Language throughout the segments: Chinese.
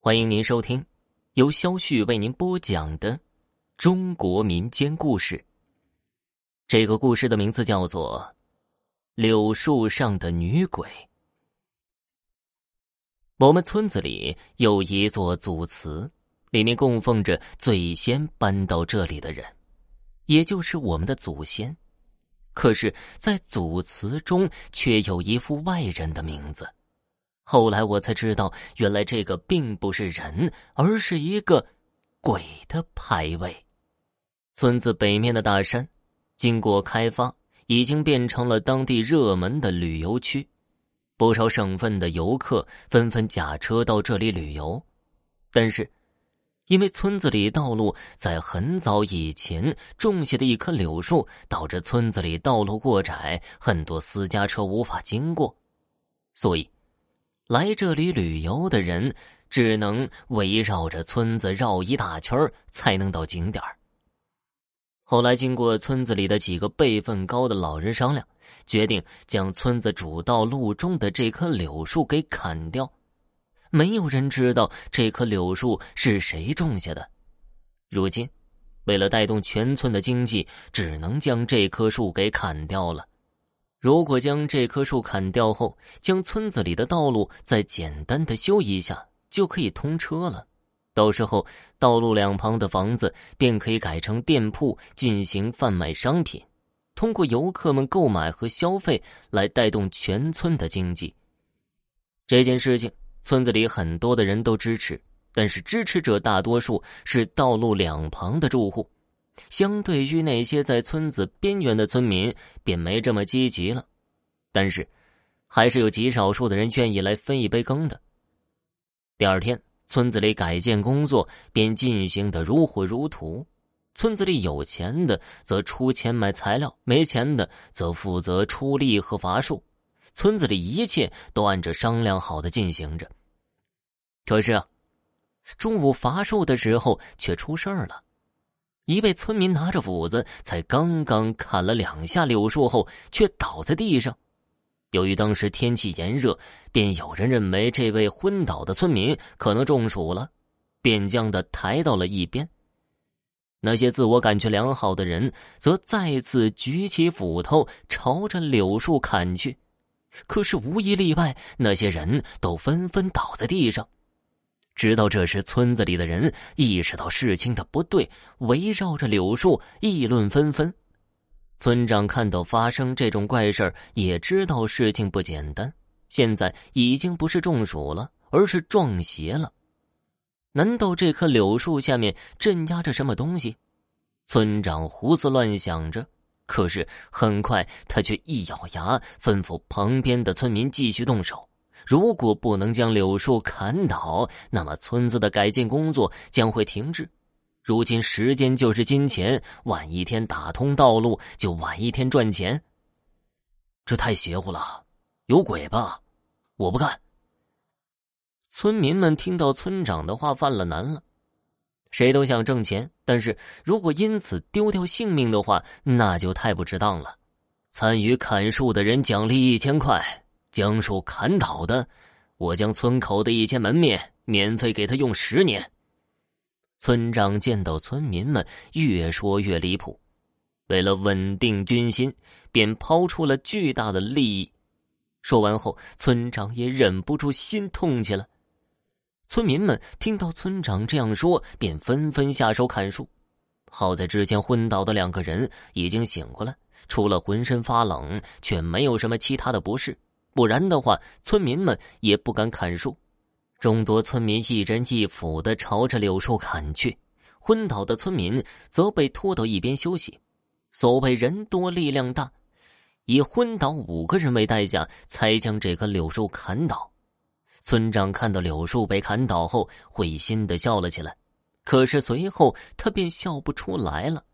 欢迎您收听由肖旭为您播讲的中国民间故事。这个故事的名字叫做《柳树上的女鬼》。我们村子里有一座祖祠，里面供奉着最先搬到这里的人，也就是我们的祖先。可是，在祖祠中却有一副外人的名字。后来我才知道，原来这个并不是人，而是一个鬼的牌位。村子北面的大山，经过开发，已经变成了当地热门的旅游区，不少省份的游客纷纷驾车到这里旅游。但是，因为村子里道路在很早以前种下的一棵柳树，导致村子里道路过窄，很多私家车无法经过，所以。来这里旅游的人只能围绕着村子绕一大圈才能到景点后来，经过村子里的几个辈分高的老人商量，决定将村子主道路中的这棵柳树给砍掉。没有人知道这棵柳树是谁种下的。如今，为了带动全村的经济，只能将这棵树给砍掉了。如果将这棵树砍掉后，将村子里的道路再简单的修一下，就可以通车了。到时候，道路两旁的房子便可以改成店铺，进行贩卖商品，通过游客们购买和消费来带动全村的经济。这件事情，村子里很多的人都支持，但是支持者大多数是道路两旁的住户。相对于那些在村子边缘的村民，便没这么积极了。但是，还是有极少数的人愿意来分一杯羹的。第二天，村子里改建工作便进行的如火如荼。村子里有钱的则出钱买材料，没钱的则负责出力和伐树。村子里一切都按照商量好的进行着。可是啊，中午伐树的时候却出事儿了。一位村民拿着斧子，才刚刚砍了两下柳树后，却倒在地上。由于当时天气炎热，便有人认为这位昏倒的村民可能中暑了，便将他抬到了一边。那些自我感觉良好的人则再次举起斧头朝着柳树砍去，可是无一例外，那些人都纷纷倒在地上。直到这时，村子里的人意识到事情的不对，围绕着柳树议论纷纷。村长看到发生这种怪事也知道事情不简单。现在已经不是中暑了，而是撞邪了。难道这棵柳树下面镇压着什么东西？村长胡思乱想着，可是很快他却一咬牙，吩咐旁边的村民继续动手。如果不能将柳树砍倒，那么村子的改建工作将会停滞。如今时间就是金钱，晚一天打通道路，就晚一天赚钱。这太邪乎了，有鬼吧？我不干。村民们听到村长的话，犯了难了。谁都想挣钱，但是如果因此丢掉性命的话，那就太不值当了。参与砍树的人奖励一千块。将树砍倒的，我将村口的一间门面免费给他用十年。村长见到村民们越说越离谱，为了稳定军心，便抛出了巨大的利益。说完后，村长也忍不住心痛起来。村民们听到村长这样说，便纷纷下手砍树。好在之前昏倒的两个人已经醒过来，除了浑身发冷，却没有什么其他的不适。不然的话，村民们也不敢砍树。众多村民一人一斧的朝着柳树砍去，昏倒的村民则被拖到一边休息。所谓人多力量大，以昏倒五个人为代价，才将这棵柳树砍倒。村长看到柳树被砍倒后，会心的笑了起来，可是随后他便笑不出来了。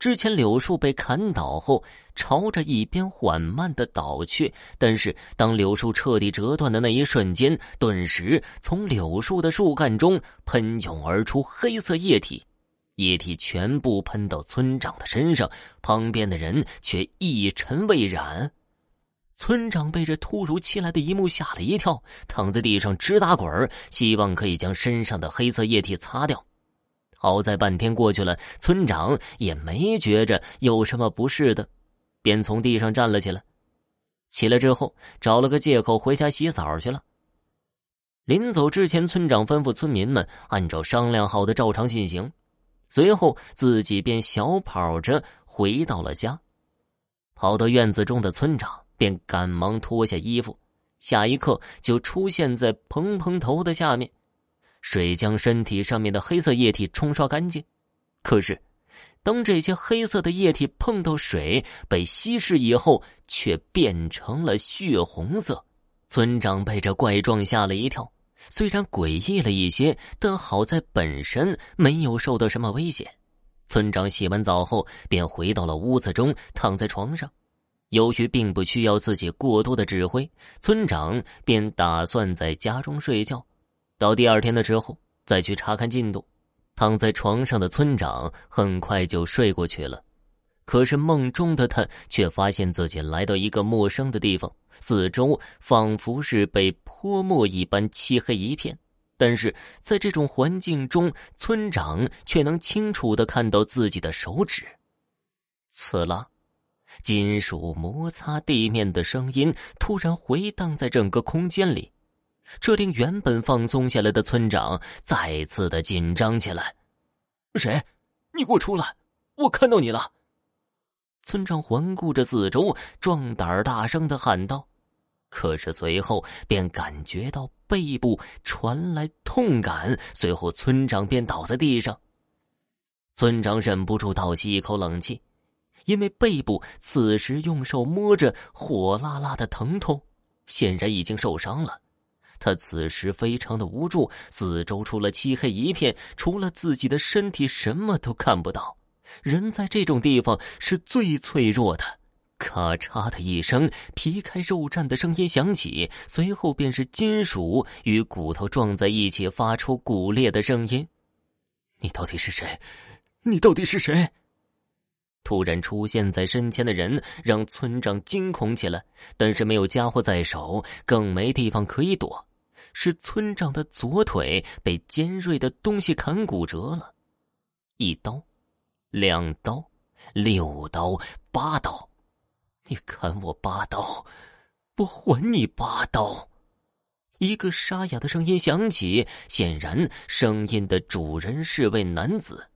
之前柳树被砍倒后，朝着一边缓慢的倒去。但是当柳树彻底折断的那一瞬间，顿时从柳树的树干中喷涌而出黑色液体，液体全部喷到村长的身上，旁边的人却一尘未染。村长被这突如其来的一幕吓了一跳，躺在地上直打滚希望可以将身上的黑色液体擦掉。好在半天过去了，村长也没觉着有什么不适的，便从地上站了起来。起来之后，找了个借口回家洗澡去了。临走之前，村长吩咐村民们按照商量好的照常进行，随后自己便小跑着回到了家。跑到院子中的村长。便赶忙脱下衣服，下一刻就出现在蓬蓬头的下面。水将身体上面的黑色液体冲刷干净，可是当这些黑色的液体碰到水被稀释以后，却变成了血红色。村长被这怪状吓了一跳，虽然诡异了一些，但好在本身没有受到什么危险。村长洗完澡后，便回到了屋子中，躺在床上。由于并不需要自己过多的指挥，村长便打算在家中睡觉，到第二天的时候再去查看进度。躺在床上的村长很快就睡过去了，可是梦中的他却发现自己来到一个陌生的地方，四周仿佛是被泼墨一般漆黑一片。但是在这种环境中，村长却能清楚的看到自己的手指，刺啦。金属摩擦地面的声音突然回荡在整个空间里，这令原本放松下来的村长再次的紧张起来。谁？你给我出来！我看到你了！村长环顾着四周，壮胆大声的喊道。可是随后便感觉到背部传来痛感，随后村长便倒在地上。村长忍不住倒吸一口冷气。因为背部此时用手摸着火辣辣的疼痛，显然已经受伤了。他此时非常的无助，四周除了漆黑一片，除了自己的身体什么都看不到。人在这种地方是最脆弱的。咔嚓的一声，皮开肉绽的声音响起，随后便是金属与骨头撞在一起，发出骨裂的声音。你到底是谁？你到底是谁？突然出现在身前的人让村长惊恐起来，但是没有家伙在手，更没地方可以躲。是村长的左腿被尖锐的东西砍骨折了，一刀，两刀，六刀，八刀，你砍我八刀，我还你八刀。一个沙哑的声音响起，显然声音的主人是位男子。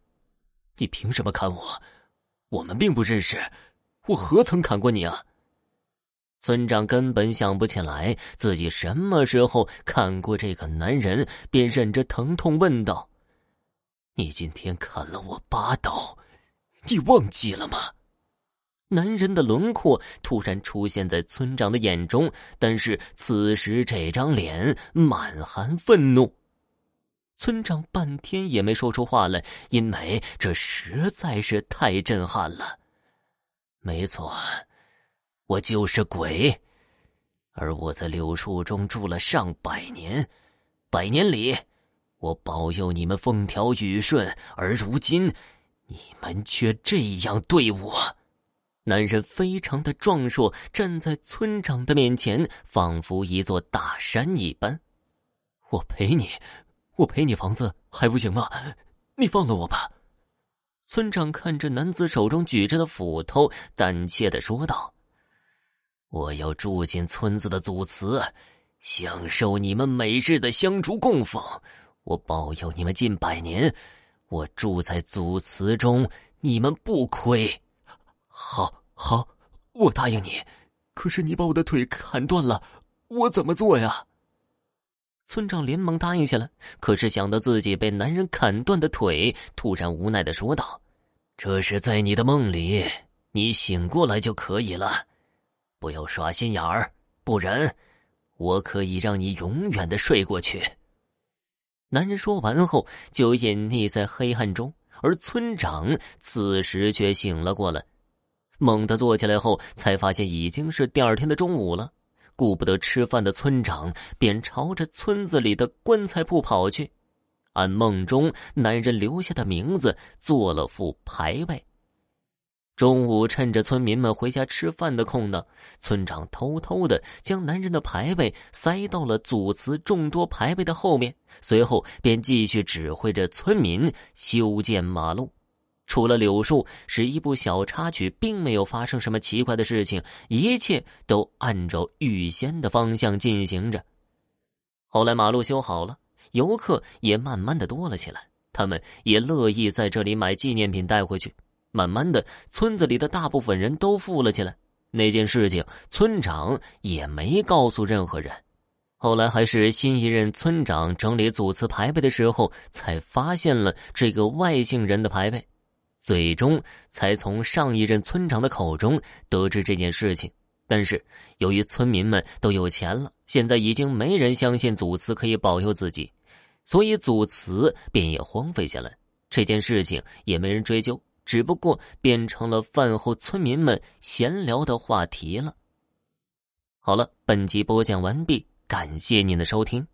你凭什么砍我？我们并不认识，我何曾砍过你啊？村长根本想不起来自己什么时候砍过这个男人，便忍着疼痛问道：“你今天砍了我八刀，你忘记了吗？”男人的轮廓突然出现在村长的眼中，但是此时这张脸满含愤怒。村长半天也没说出话来，因为这实在是太震撼了。没错，我就是鬼，而我在柳树中住了上百年，百年里，我保佑你们风调雨顺，而如今，你们却这样对我。男人非常的壮硕，站在村长的面前，仿佛一座大山一般。我陪你。我赔你房子还不行吗？你放了我吧。村长看着男子手中举着的斧头，胆怯的说道：“我要住进村子的祖祠，享受你们每日的香烛供奉。我保佑你们近百年。我住在祖祠中，你们不亏。好，好，我答应你。可是你把我的腿砍断了，我怎么做呀？”村长连忙答应下来，可是想到自己被男人砍断的腿，突然无奈的说道：“这是在你的梦里，你醒过来就可以了，不要耍心眼儿，不然我可以让你永远的睡过去。”男人说完后就隐匿在黑暗中，而村长此时却醒了过来，猛地坐起来后，才发现已经是第二天的中午了。顾不得吃饭的村长，便朝着村子里的棺材铺跑去，按梦中男人留下的名字做了副牌位。中午趁着村民们回家吃饭的空档，村长偷偷的将男人的牌位塞到了祖祠众多牌位的后面，随后便继续指挥着村民修建马路。除了柳树是一部小插曲，并没有发生什么奇怪的事情，一切都按照预先的方向进行着。后来马路修好了，游客也慢慢的多了起来，他们也乐意在这里买纪念品带回去。慢慢的，村子里的大部分人都富了起来。那件事情，村长也没告诉任何人。后来还是新一任村长整理祖祠牌位的时候，才发现了这个外姓人的牌位。最终才从上一任村长的口中得知这件事情，但是由于村民们都有钱了，现在已经没人相信祖祠可以保佑自己，所以祖祠便也荒废下来。这件事情也没人追究，只不过变成了饭后村民们闲聊的话题了。好了，本集播讲完毕，感谢您的收听。